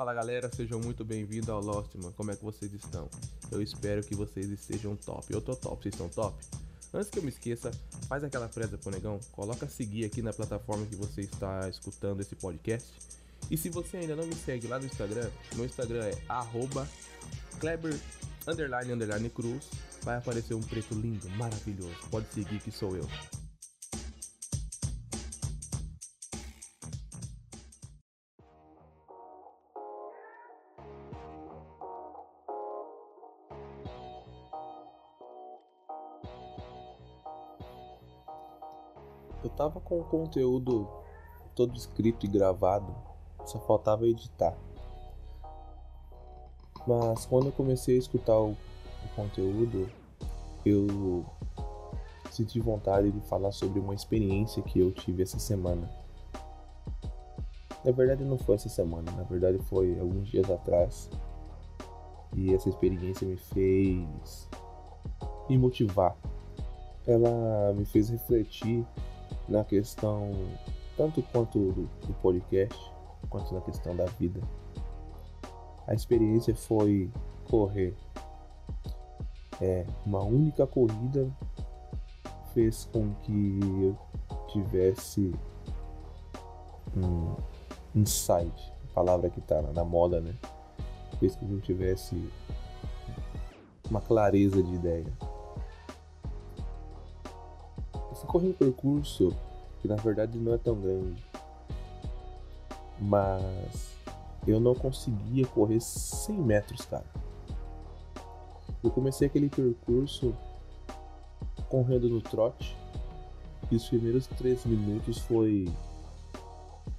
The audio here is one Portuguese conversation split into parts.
Fala galera, sejam muito bem-vindos ao Lostman. Como é que vocês estão? Eu espero que vocês estejam top. Eu tô top, vocês estão top? Antes que eu me esqueça, faz aquela presa pro negão, coloca seguir aqui na plataforma que você está escutando esse podcast. E se você ainda não me segue lá no Instagram, meu Instagram é arroba Kleber underline underline cruz. Vai aparecer um preto lindo, maravilhoso. Pode seguir que sou eu. Eu tava com o conteúdo todo escrito e gravado, só faltava editar. Mas quando eu comecei a escutar o, o conteúdo, eu senti vontade de falar sobre uma experiência que eu tive essa semana. Na verdade não foi essa semana, na verdade foi alguns dias atrás. E essa experiência me fez me motivar. Ela me fez refletir na questão tanto quanto do, do podcast, quanto na questão da vida. A experiência foi correr. É, uma única corrida fez com que eu tivesse um insight, a palavra que está na moda, né? Fez com que eu tivesse uma clareza de ideia. Correr um percurso que na verdade não é tão grande, mas eu não conseguia correr 100 metros, cara. Eu comecei aquele percurso correndo no trote e os primeiros 3 minutos foi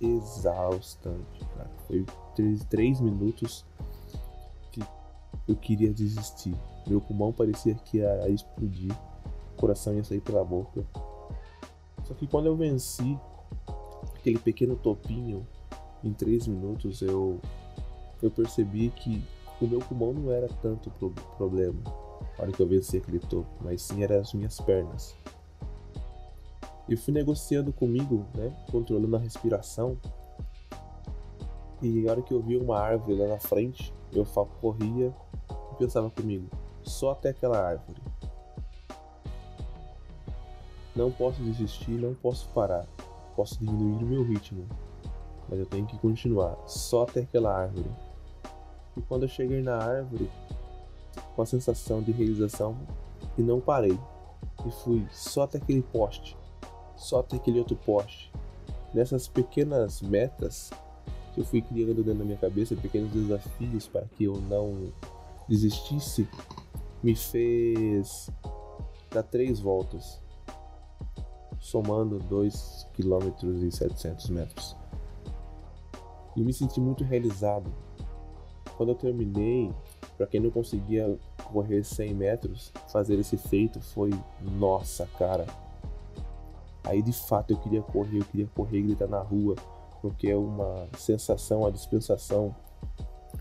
exaustante, cara. Foi 3, 3 minutos que eu queria desistir. Meu pulmão parecia que ia explodir, o coração ia sair pela boca. Só que quando eu venci aquele pequeno topinho em 3 minutos, eu, eu percebi que o meu pulmão não era tanto pro problema na hora que eu venci aquele topo, mas sim eram as minhas pernas. E fui negociando comigo, né, controlando a respiração. E na hora que eu vi uma árvore lá na frente, eu corria e pensava comigo, só até aquela árvore. Não posso desistir, não posso parar. Posso diminuir o meu ritmo, mas eu tenho que continuar só até aquela árvore. E quando eu cheguei na árvore, com a sensação de realização, e não parei. E fui só até aquele poste, só até aquele outro poste. Nessas pequenas metas que eu fui criando dentro da minha cabeça, pequenos desafios para que eu não desistisse, me fez dar três voltas, somando 2 km e 700 metros. E me senti muito realizado. Quando eu terminei, para quem não conseguia correr 100 metros, fazer esse feito foi nossa, cara. Aí de fato eu queria correr, eu queria correr e gritar na rua, porque é uma sensação, uma dispensação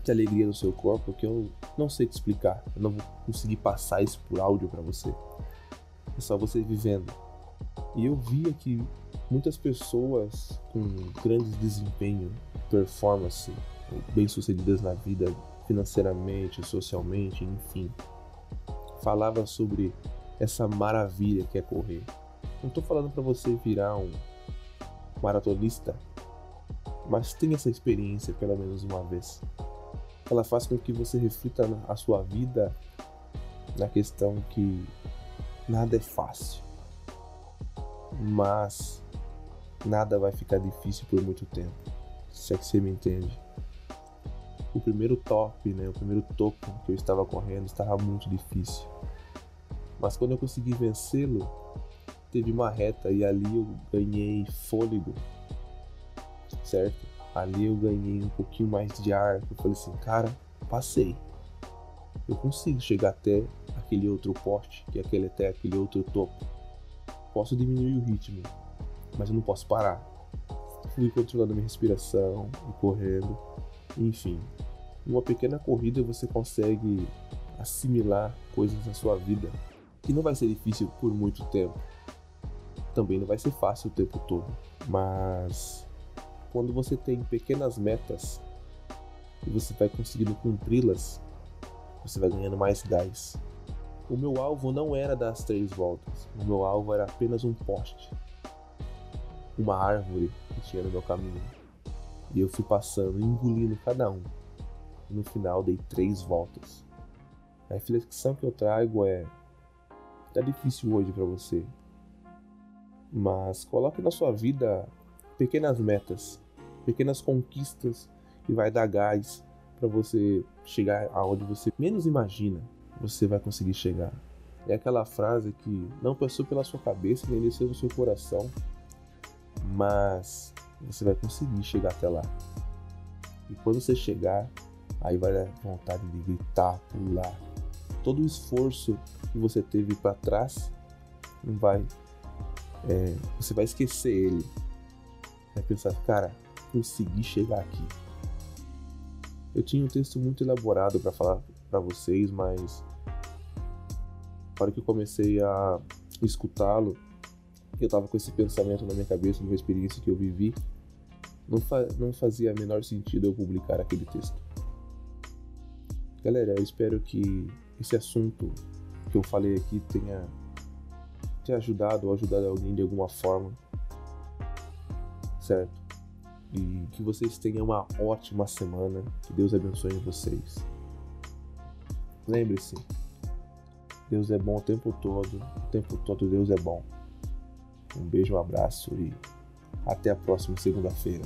de alegria no seu corpo que eu não sei te explicar. Eu não vou conseguir passar isso por áudio para você. É só você vivendo. E eu via que muitas pessoas com grandes desempenho, performance, bem-sucedidas na vida financeiramente, socialmente, enfim, falava sobre essa maravilha que é correr. Não estou falando para você virar um maratonista, mas tenha essa experiência pelo menos uma vez. Ela faz com que você reflita a sua vida na questão que nada é fácil mas nada vai ficar difícil por muito tempo. Se é que você me entende. O primeiro top, né, o primeiro topo que eu estava correndo estava muito difícil. Mas quando eu consegui vencê-lo, teve uma reta e ali eu ganhei fôlego, certo? Ali eu ganhei um pouquinho mais de ar. Eu falei assim, cara, passei. Eu consigo chegar até aquele outro poste, que é aquele até aquele outro topo. Posso diminuir o ritmo, mas eu não posso parar. Fui controlando minha respiração e correndo. Enfim, numa pequena corrida você consegue assimilar coisas na sua vida que não vai ser difícil por muito tempo. Também não vai ser fácil o tempo todo, mas quando você tem pequenas metas e você vai conseguindo cumpri-las, você vai ganhando mais gás. O meu alvo não era dar as três voltas, o meu alvo era apenas um poste, uma árvore que tinha no meu caminho. E eu fui passando, engolindo cada um. E no final dei três voltas. A reflexão que eu trago é: tá difícil hoje para você, mas coloque na sua vida pequenas metas, pequenas conquistas que vai dar gás para você chegar aonde você menos imagina você vai conseguir chegar. É aquela frase que não passou pela sua cabeça nem desceu no seu coração, mas você vai conseguir chegar até lá. E quando você chegar, aí vai dar vontade de gritar, pular. Todo o esforço que você teve para trás não vai. É, você vai esquecer ele. Vai pensar, cara, consegui chegar aqui. Eu tinha um texto muito elaborado para falar para vocês, mas hora que eu comecei a escutá-lo, eu tava com esse pensamento na minha cabeça, de uma experiência que eu vivi, não, fa não fazia menor sentido eu publicar aquele texto. Galera, eu espero que esse assunto que eu falei aqui tenha, tenha ajudado ou ajudado alguém de alguma forma, certo? E que vocês tenham uma ótima semana, que Deus abençoe vocês. Lembre-se, Deus é bom o tempo todo, o tempo todo Deus é bom. Um beijo, um abraço e até a próxima segunda-feira.